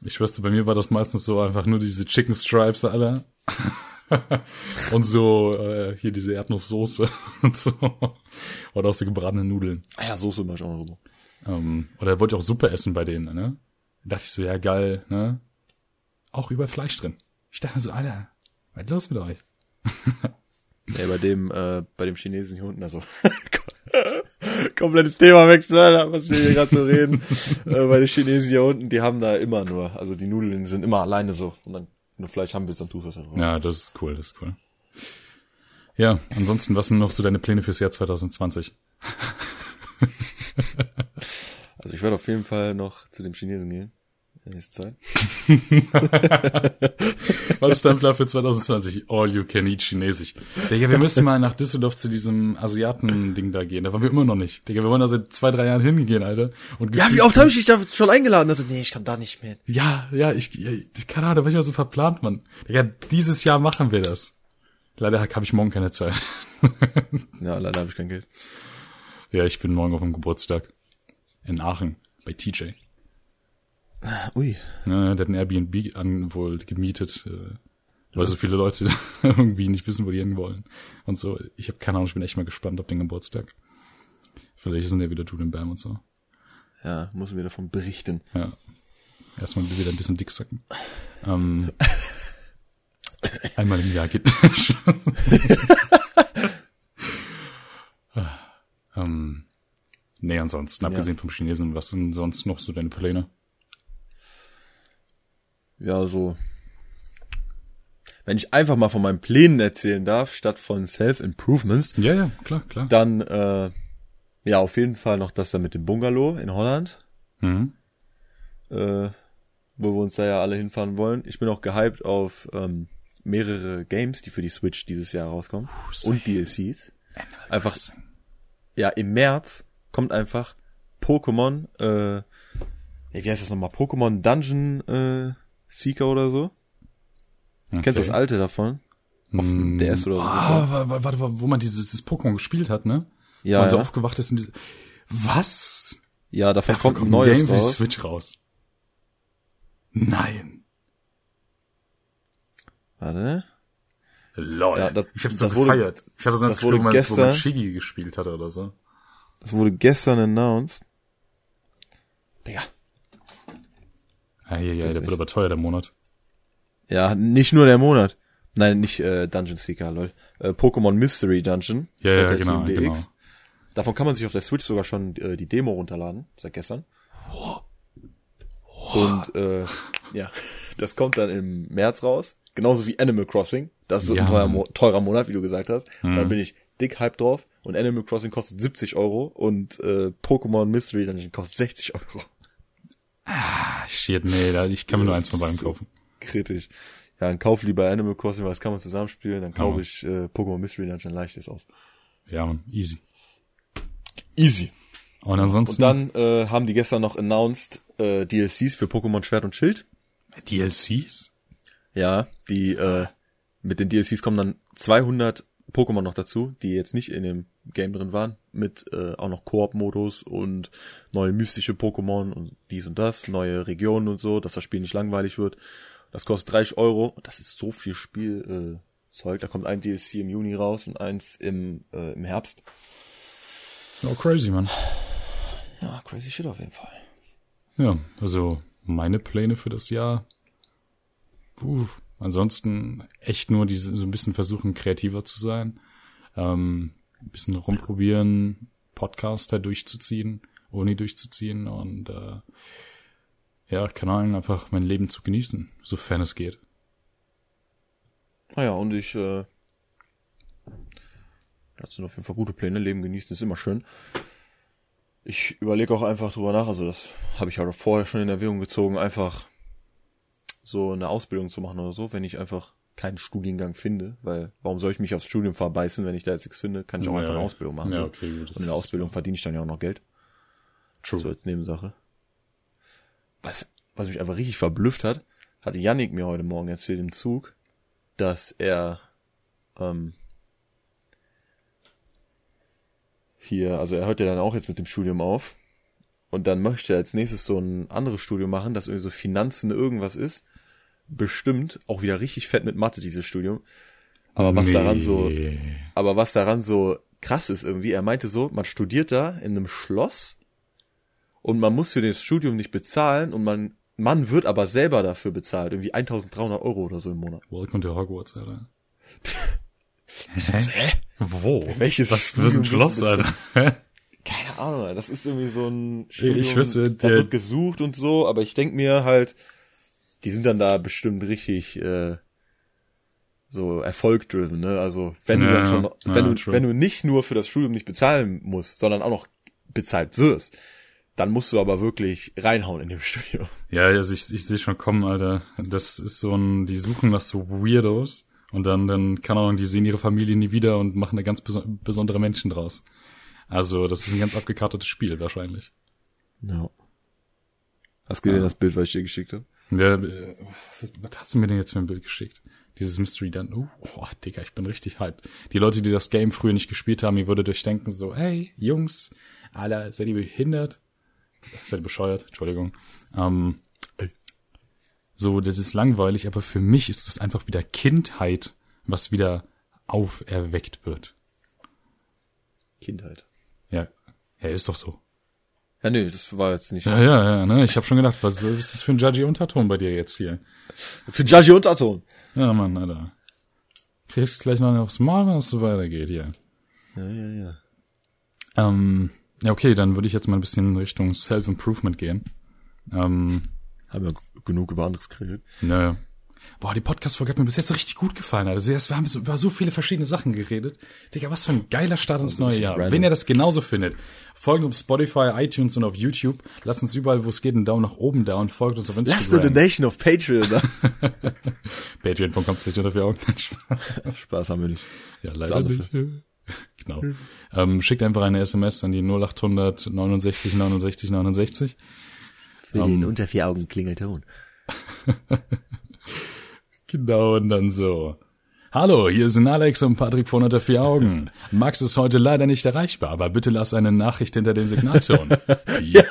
Ich wüsste, bei mir war das meistens so einfach nur diese Chicken Stripes, Alter. und so, äh, hier diese Erdnusssoße und so. Oder auch so gebratene Nudeln. Ah ja, Soße mach ich auch noch so. Ähm, oder wollte ich auch Suppe essen bei denen, ne? Da dachte ich so, ja geil, ne? Auch überall Fleisch drin. Ich dachte so, Alter, was ist los mit euch? Ja, bei dem, äh, bei dem Chinesen hier unten, also komplettes Thema wechseln, was wir hier gerade so reden. äh, bei den Chinesen hier unten, die haben da immer nur, also die Nudeln sind immer alleine so. Und dann, wenn du Fleisch haben willst, dann tust du das halt drauf. Ja, das ist cool, das ist cool. Ja, ansonsten, was sind noch so deine Pläne fürs Jahr 2020? Also ich werde auf jeden Fall noch zu dem Chinesen gehen. Zeit. Was ist dein Plan für 2020? All you can eat Chinesisch. Digga, wir müssen mal nach Düsseldorf zu diesem Asiaten-Ding da gehen. Da waren wir immer noch nicht. Digga, wir wollen da seit zwei, drei Jahren hingehen, Alter. Und Ja, wie oft habe ich dich da schon eingeladen? Also, nee, ich kann da nicht mehr. Ja, ja, ich, ja, keine Ahnung, da war ich mal so verplant, Mann. Digga, dieses Jahr machen wir das. Leider habe ich morgen keine Zeit. Ja, leider habe ich kein Geld. ja, ich bin morgen auf dem Geburtstag. In Aachen. Bei TJ. Ui. Ja, der hat ein Airbnb an, wohl gemietet, äh, weil so viele Leute irgendwie nicht wissen, wo die hin wollen. Und so, ich habe keine Ahnung, ich bin echt mal gespannt auf den Geburtstag. Vielleicht sind ja wieder Julian Bam und so. Ja, muss mir davon berichten. Ja. Erstmal wieder ein bisschen dick sacken. Ähm, einmal im Jahr geht. ähm, nee, ansonsten, abgesehen vom Chinesen, was sind sonst noch so deine Pläne? Ja, so. wenn ich einfach mal von meinen Plänen erzählen darf, statt von Self-Improvements, Ja, ja, klar, klar. dann äh, ja auf jeden Fall noch das da mit dem Bungalow in Holland, Mhm. äh, wo wir uns da ja alle hinfahren wollen. Ich bin auch gehypt auf ähm, mehrere Games, die für die Switch dieses Jahr rauskommen und DLCs. Einfach ja im März kommt einfach Pokémon, äh, wie heißt das nochmal? Pokémon Dungeon äh, Seeker oder so. Okay. Kennst du das alte davon? Auf dem Mm, DS oder so? Ah, wa- wa- warte, wa- wo man dieses, dieses Pokémon gespielt hat, ne? Wo Ja, man so ja. aufgewacht ist in diese, was? ja, davon Davon kommt ein ein neues Game für die raus. Switch raus. Nein. Warte. Lol. Ja, das- ich hab's so das wurde- gefeiert. ich hatte so das das wurde Gefühl, wo man, wo gestern- man Shiggy gespielt hatte oder so. Das wurde gestern announced. Digga. Ja, ja, der wird aber teuer, der Monat. Ja, nicht nur der Monat. Nein, nicht äh, Dungeon Seeker, lol. Äh, Pokémon Mystery Dungeon. Ja, ja, genau, genau. Davon kann man sich auf der Switch sogar schon äh, die Demo runterladen, seit gestern. Und äh, ja, das kommt dann im März raus. Genauso wie Animal Crossing. Das wird Ja. ein teurer, Mo teurer Monat, wie du gesagt hast. Und Mhm. dann bin ich dick hype drauf. Und Animal Crossing kostet 70 Euro und äh, Pokémon Mystery Dungeon kostet 60 Euro. Ah, shit, nee, da, ich kann mir nur eins von beiden kaufen. Kritisch. Ja, dann kauf lieber Animal Crossing, weil das kann man zusammenspielen. Dann kaufe Ja. ich äh, Pokémon Mystery Dungeon leichtes aus. Ja, man, easy. Easy. Und ansonsten, Und dann äh, haben die gestern noch announced äh, DLCs für Pokémon Schwert und Schild. DLCs? Ja, die äh, mit den DLCs kommen dann 200 Pokémon noch dazu, die jetzt nicht in dem Game drin waren, mit äh, auch noch Koop-Modus und neue mystische Pokémon und dies und das, neue Regionen und so, dass das Spiel nicht langweilig wird. Das kostet 30 Euro und das ist so viel Spielzeug. Äh, da kommt ein DLC im Juni raus und eins im, äh, im Herbst. Oh, crazy, man. Ja, crazy shit auf jeden Fall. Ja, also meine Pläne für das Jahr. Puh, ansonsten echt nur diese so ein bisschen versuchen, kreativer zu sein. Ähm, ein bisschen rumprobieren, Podcaster durchzuziehen, Uni durchzuziehen und äh, ja, keine Ahnung, einfach mein Leben zu genießen, sofern es geht. Naja, und ich, äh, das sind auf jeden Fall gute Pläne. Leben genießen ist immer schön. Ich überlege auch einfach drüber nach, also das habe ich ja vorher schon in Erwägung gezogen, einfach so eine Ausbildung zu machen oder so, wenn ich einfach keinen Studiengang finde, weil warum soll ich mich aufs Studium verbeißen, wenn ich da jetzt nichts finde, kann ich auch Ja, einfach eine. Ausbildung machen. Ja, okay, gut. Und in der Ausbildung verdiene ich dann ja auch noch Geld. True. So als Nebensache. Was, was mich einfach richtig verblüfft hat, hatte Yannick mir heute Morgen erzählt im Zug, dass er ähm, hier, also er hört ja dann auch jetzt mit dem Studium auf und dann möchte er als nächstes so ein anderes Studium machen, das irgendwie so Finanzen irgendwas ist. Bestimmt auch wieder richtig fett mit Mathe dieses Studium. Aber was daran so, Nee. aber was daran so krass ist irgendwie, er meinte so, man studiert da in einem Schloss und man muss für das Studium nicht bezahlen und man, man wird aber selber dafür bezahlt, irgendwie 1300 Euro oder so im Monat. Welcome to Hogwarts, Alter. Hä? Wo? Welches Was für ein Schloss, Alter? Keine Ahnung, Alter, das ist irgendwie so ein Studium, Ich wüsste, da der- wird gesucht und so, aber ich denk mir halt, die sind dann da bestimmt richtig, äh, so erfolgdriven, ne? Also wenn du Ja, dann schon, ja, wenn du, true. wenn du nicht nur für das Studium nicht bezahlen musst, sondern auch noch bezahlt wirst, dann musst du aber wirklich reinhauen in dem Studium. Ja, also ich, ich sehe schon kommen, Alter. Das ist so ein, die suchen nach so Weirdos und dann, dann, keine Ahnung, die sehen ihre Familie nie wieder und machen da ganz beso besondere Menschen draus. Also, das ist ein ganz abgekartetes Spiel wahrscheinlich. Ja. Hast du gesehen, Ja. das Bild, was ich dir geschickt habe? Ja, äh, was, was hast du mir denn jetzt für ein Bild geschickt? Dieses Mystery dann, oh, oh, Digga, ich bin richtig hyped. Die Leute, die das Game früher nicht gespielt haben, ihr würdet euch denken so, hey, Jungs, Alter, seid ihr behindert? Seid ihr bescheuert? Entschuldigung. Ähm, so, das ist langweilig, aber für mich ist das einfach wieder Kindheit, was wieder auferweckt wird. Kindheit. Ja, ja, ist doch so. Ja, nee, das war jetzt nicht. Ja, ja, ja, ne? Ich habe schon gedacht, was ist das für ein Judgy-Unterton bei dir jetzt hier? Für Judgy und Aton. Ja, Mann, Alter. Kriegst gleich noch aufs Maul, wenn es so weitergeht hier. Ja, ja, ja. Ähm, ja, okay, dann würde ich jetzt mal ein bisschen in Richtung Self-Improvement gehen. Ähm, Haben wir genug über anderes geredet. ne, Boah, die Podcast-Folge hat mir bis jetzt so richtig gut gefallen. Also wir haben so über so viele verschiedene Sachen geredet. Digga, was für ein geiler Start ins neue Jahr. Random. Wenn ihr das genauso findet, folgt uns auf Spotify, iTunes und auf YouTube. Lasst uns überall, wo es geht, einen Daumen nach oben da und folgt uns auf Instagram. Lasst eine Donation auf Patreon da. Patreon.com dafür auch. Spaß haben wir nicht. Ja, leider nicht. Genau. Ähm, schickt einfach eine SMS an die 0800 69 69 69. Für um, den unter vier Augen Klingelton. Genau, und dann so. Hallo, hier sind Alex und Patrick von unter vier Augen. Max ist heute leider nicht erreichbar, aber bitte lass eine Nachricht hinter dem Signalton. ja,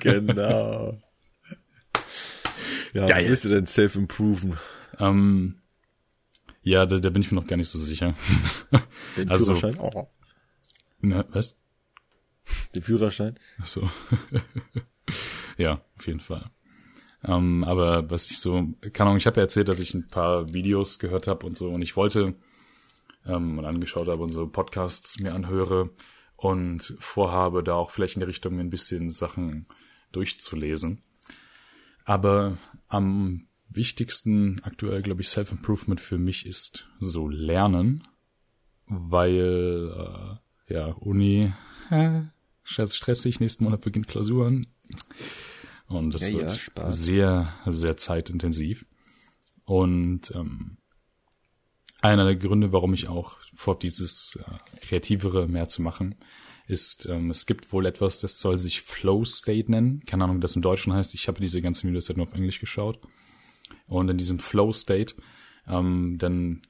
genau. Ja, Geil. willst du denn self-improven? Ähm, ja, da, da bin ich mir noch gar nicht so sicher. Den also, Führerschein? Oh. Na, was? Den Führerschein? Ach so. ja, auf jeden Fall. Ähm, aber was ich so, keine Ahnung, ich habe ja erzählt, dass ich ein paar Videos gehört habe und so und ich wollte ähm, und angeschaut habe und so Podcasts mir anhöre und vorhabe, da auch vielleicht in der Richtung ein bisschen Sachen durchzulesen. Aber am wichtigsten aktuell, glaube ich, Self-Improvement für mich ist so Lernen, weil äh, ja Uni äh, stressig, nächsten Monat beginnt Klausuren. Und das ja, wird ja, sehr, sehr zeitintensiv. Und ähm, einer der Gründe, warum ich auch vor dieses äh, Kreativere mehr zu machen, ist, ähm, es gibt wohl etwas, das soll sich Flow State nennen. Keine Ahnung, das im Deutschen heißt. Ich habe diese ganzen Videos halt nur auf Englisch geschaut. Und in diesem Flow State, ähm, dann,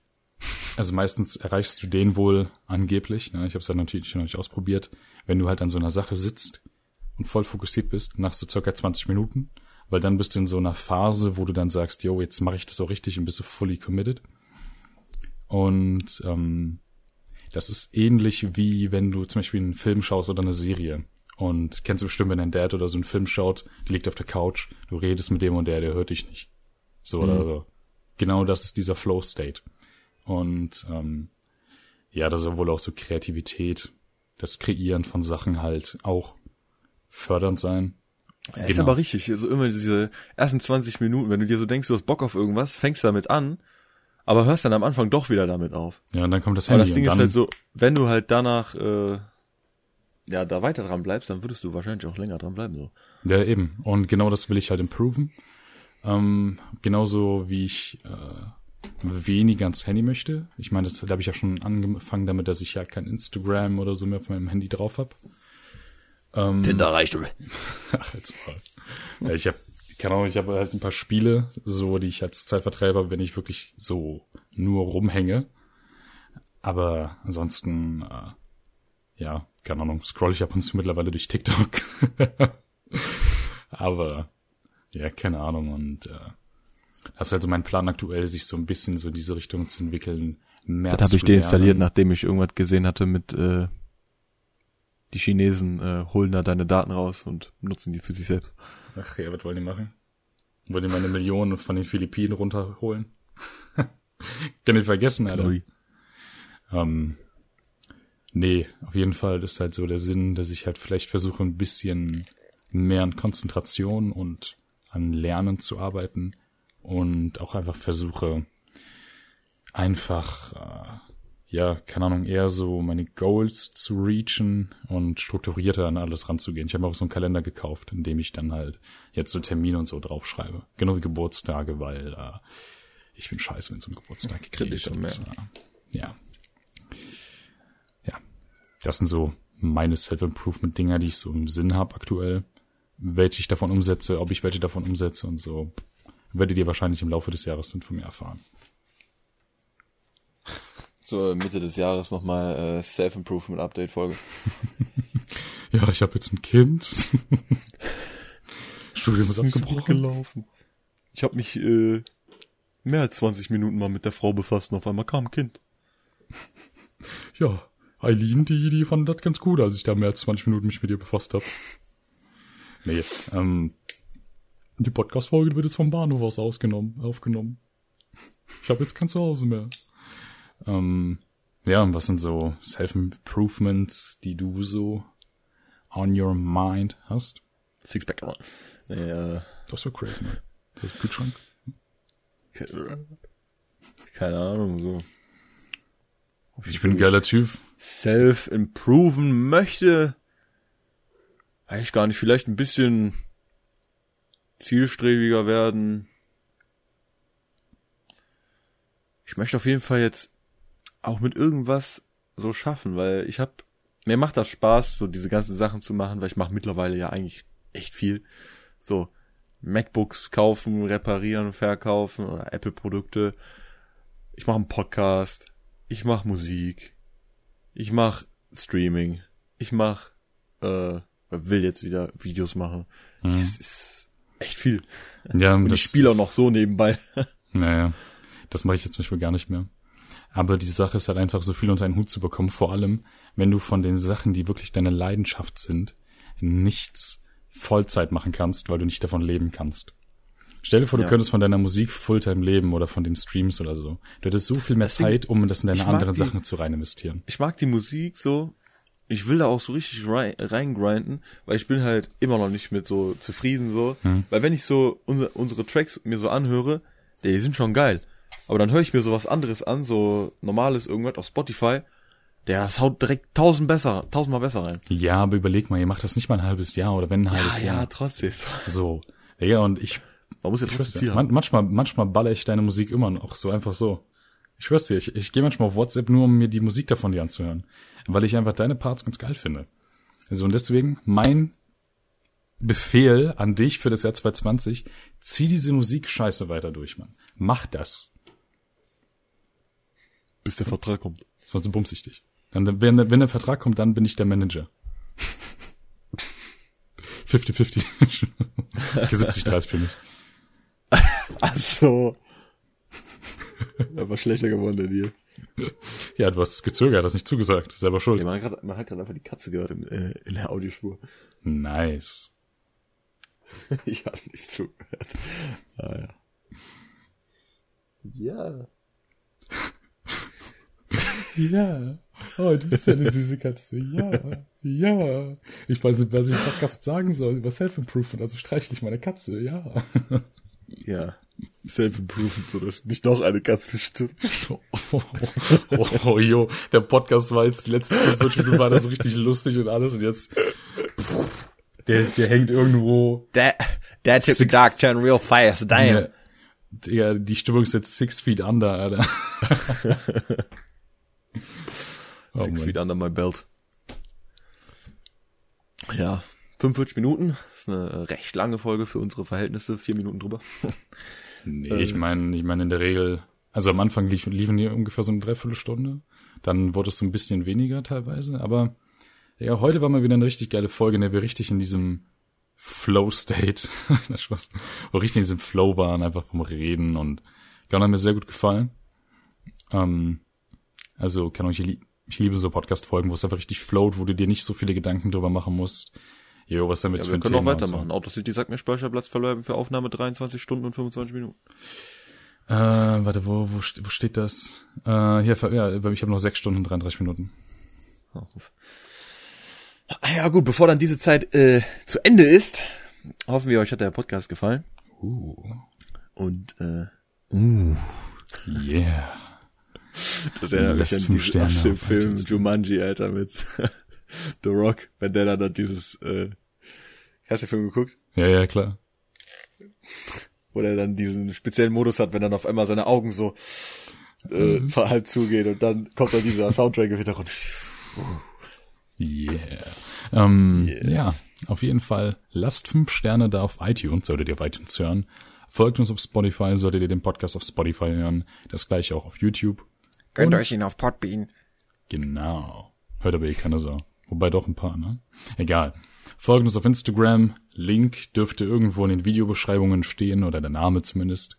also meistens erreichst du den wohl angeblich. Ne? Ich habe es halt natürlich noch nicht ausprobiert. Wenn du halt an so einer Sache sitzt und voll fokussiert bist nach so circa 20 Minuten, weil dann bist du in so einer Phase, wo du dann sagst, yo, jetzt mache ich das auch richtig und bist du fully committed. Und ähm, das ist ähnlich wie wenn du zum Beispiel einen Film schaust oder eine Serie. Und kennst du bestimmt, wenn dein Dad oder so einen Film schaut, der liegt auf der Couch, du redest mit dem und der, der hört dich nicht. So mhm. oder so. Genau das ist dieser Flow-State. Und ähm, ja, da soll wohl auch so Kreativität, das Kreieren von Sachen halt auch fördernd sein. Ja, genau. Ist aber richtig. So also immer diese ersten 20 Minuten, wenn du dir so denkst, du hast Bock auf irgendwas, fängst damit an, aber hörst dann am Anfang doch wieder damit auf. Ja, und dann kommt das Handy. Aber das Ding ist halt so, wenn du halt danach äh, ja da weiter dran bleibst, dann würdest du wahrscheinlich auch länger dran bleiben. so. Ja, eben. Und genau das will ich halt improven. Ähm, genauso wie ich äh, weniger ans Handy möchte. Ich meine, das da habe ich ja schon angefangen damit, dass ich ja kein Instagram oder so mehr auf meinem Handy drauf habe. Ähm, Tinder reicht. Ach, jetzt mal. Ja, ich habe keine Ahnung, ich habe halt ein paar Spiele, so die ich als Zeitvertreib habe, wenn ich wirklich so nur rumhänge. Aber ansonsten, äh, ja, keine Ahnung, scroll ich ab und zu mittlerweile durch TikTok. Aber ja, keine Ahnung. Und äh, das ist halt so mein Plan aktuell, sich so ein bisschen so in diese Richtung zu entwickeln. Mehr das habe ich deinstalliert, nachdem ich irgendwas gesehen hatte mit äh, die Chinesen äh, holen da deine Daten raus und nutzen die für sich selbst. Ach ja, was wollen die machen? Wollen die meine Millionen von den Philippinen runterholen? Kann ich vergessen, Alter. Ähm, nee, auf jeden Fall ist halt so der Sinn, dass ich halt vielleicht versuche, ein bisschen mehr an Konzentration und an Lernen zu arbeiten und auch einfach versuche, einfach äh, ja, keine Ahnung, eher so meine Goals zu reachen und strukturierter an alles ranzugehen. Ich habe auch so einen Kalender gekauft, in dem ich dann halt jetzt so Termine und so draufschreibe. Genau wie Geburtstage, weil äh, ich bin scheiße, wenn es um Geburtstag geht. Und, äh, ja. Ja. Das sind so meine Self-Improvement-Dinger, die ich so im Sinn habe aktuell. Welche ich davon umsetze, ob ich welche davon umsetze und so, werdet ihr wahrscheinlich im Laufe des Jahres dann von mir erfahren zur Mitte des Jahres nochmal äh, Self-Improvement Update Folge. ja, ich habe jetzt ein Kind. Studium ist abgebrochen. gelaufen. Ich habe mich äh, mehr als 20 Minuten mal mit der Frau befasst und auf einmal kam ein Kind. Ja, Eileen, die, die fand das ganz gut, als ich da mehr als 20 Minuten mich mit ihr befasst habe. Nee, ähm, die Podcast-Folge wird jetzt vom Bahnhof aus ausgenommen, aufgenommen. Ich habe jetzt kein Zuhause mehr. Ähm, ja, was sind so Self-Improvements, die du so on your mind hast? Sixpack, äh, das ist so crazy, man. Das ist Kühlschrank. Keine Ahnung, so. Ich bin ein geiler Typ. Self-improven möchte. Weiß ich gar nicht, vielleicht ein bisschen zielstrebiger werden. Ich möchte auf jeden Fall jetzt auch mit irgendwas so schaffen, weil ich hab, mir macht das Spaß, so diese ganzen Sachen zu machen, weil ich mache mittlerweile ja eigentlich echt viel. So MacBooks kaufen, reparieren, verkaufen oder Apple-Produkte. Ich mache einen Podcast. Ich mache Musik. Ich mache Streaming. Ich mache, äh, will jetzt wieder Videos machen. Mhm. Es ist echt viel. Ja, und ich spiele auch noch so nebenbei. Naja, das mache ich jetzt zum Beispiel gar nicht mehr. Aber die Sache ist halt einfach so viel unter einen Hut zu bekommen, vor allem, wenn du von den Sachen, die wirklich deine Leidenschaft sind, nichts Vollzeit machen kannst, weil du nicht davon leben kannst. Stell dir vor, du ja. könntest von deiner Musik Fulltime leben oder von den Streams oder so. Du hättest so viel mehr Deswegen, Zeit, um das in deine anderen die, Sachen zu rein investieren. Ich mag die Musik so. Ich will da auch so richtig rein, reingrinden, weil ich bin halt immer noch nicht mit so zufrieden so. Hm. Weil wenn ich so unsere, unsere Tracks mir so anhöre, die sind schon geil. Aber dann höre ich mir so was anderes an, so normales irgendwas auf Spotify der das haut direkt tausend besser, tausendmal besser rein. Ja, aber überleg mal, ihr macht das nicht mal ein halbes Jahr oder wenn ein halbes ja, Jahr. Ja, trotzdem. So. Ja, und ich. Man muss ja trotzdem man, manchmal, manchmal baller ich deine Musik immer noch so einfach so. Ich schwör's dir, ich, ich gehe manchmal auf WhatsApp nur, um mir die Musik davon dir anzuhören. Weil ich einfach deine Parts ganz geil finde. Also und deswegen mein Befehl an dich für das Jahr 2020, zieh diese Musik scheiße weiter durch, Mann. Mach das. Bis der Vertrag kommt. Sonst bumse ich dich. Dann, wenn, wenn der Vertrag kommt, dann bin ich der Manager. 50-50. 70-30 für mich. Ach so. Er war schlechter geworden, der Deal. Ja, du hast gezögert, hast nicht zugesagt. Selber schuld. Ja, man, hat grad, gerade einfach die Katze gehört in, äh, in der Audiospur. Nice. ich hatte nicht zugehört. Ah, ja. Ja. Ja. Oh, du bist ja eine süße Katze. Ja, ja. Ich weiß nicht, was ich im Podcast sagen soll über Self-Improvement. Also streichle ich meine Katze, ja. Ja. Self-Improvement, so dass nicht noch eine Katze stimmt. Oh, oh, oh, oh, jo. Der Podcast war jetzt die letzten 45 Minuten war das so richtig lustig und alles und jetzt der, der hängt irgendwo. That, that took the dark turn real fast, damn. Ja, die Stimmung ist jetzt six feet under, Alter. Oh, Six Feet Under My Belt. Ja, 45 Minuten. Das ist eine recht lange Folge für unsere Verhältnisse. Vier Minuten drüber. nee, ich meine, ich meine in der Regel, also am Anfang lief, liefen die ungefähr so eine Dreiviertelstunde. Dann wurde es so ein bisschen weniger teilweise. Aber ja, heute war mal wieder eine richtig geile Folge, in der wir richtig in diesem Flow-State, Spaß, wo richtig in diesem Flow waren, einfach vom Reden und Gunnar hat mir sehr gut gefallen. Ähm, also kann euch ich liebe so Podcast-Folgen, wo es einfach richtig float, wo du dir nicht so viele Gedanken drüber machen musst. Jo, was damit ja, wir können auch weitermachen. So. Auto City sagt mir Speicherplatz verleihen für Aufnahme 23 Stunden und 25 Minuten. Äh, warte, wo, wo, wo steht das? Äh, hier, ja, ich habe noch 6 Stunden und 33 Minuten. Oh. Ja gut, bevor dann diese Zeit äh, zu Ende ist, hoffen wir, euch hat der Podcast gefallen. Uh. Und äh, uh. Yeah. Das erinnert mich an diesen aus dem Film Jumanji, Alter, mit The Rock, wenn der dann dieses, äh, hast du den Film geguckt? Ja, ja, klar. Wo der dann diesen speziellen Modus hat, wenn dann auf einmal seine Augen so äh, mhm. halb zugehen und dann kommt dann dieser Soundtrack im Hintergrund. Yeah. Ähm, yeah. Ja, auf jeden Fall lasst fünf Sterne da auf iTunes, solltet ihr auf iTunes hören. Folgt uns auf Spotify, solltet ihr den Podcast auf Spotify hören. Das gleiche auch auf YouTube. Gönnt euch ihn auf Podbean. Genau. Hört aber eh keine Sau. Wobei doch ein paar, ne? Egal. Folgt uns auf Instagram. Link dürfte irgendwo in den Videobeschreibungen stehen oder der Name zumindest.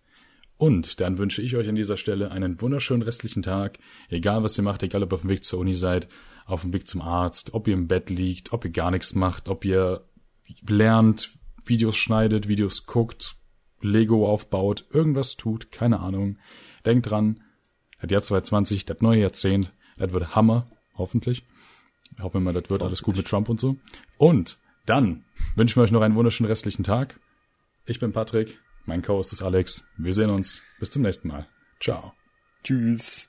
Und dann wünsche ich euch an dieser Stelle einen wunderschönen restlichen Tag. Egal was ihr macht, egal ob ihr auf dem Weg zur Uni seid, auf dem Weg zum Arzt, ob ihr im Bett liegt, ob ihr gar nichts macht, ob ihr lernt, Videos schneidet, Videos guckt, Lego aufbaut, irgendwas tut, keine Ahnung. Denkt dran, das Jahr 2020, das neue Jahrzehnt, das wird Hammer, hoffentlich. Hoffen wir mal, das wird alles gut mit Trump und so. Und dann wünschen wir euch noch einen wunderschönen restlichen Tag. Ich bin Patrick. Mein Co-Host ist Alex. Wir sehen uns. Bis zum nächsten Mal. Ciao. Tschüss.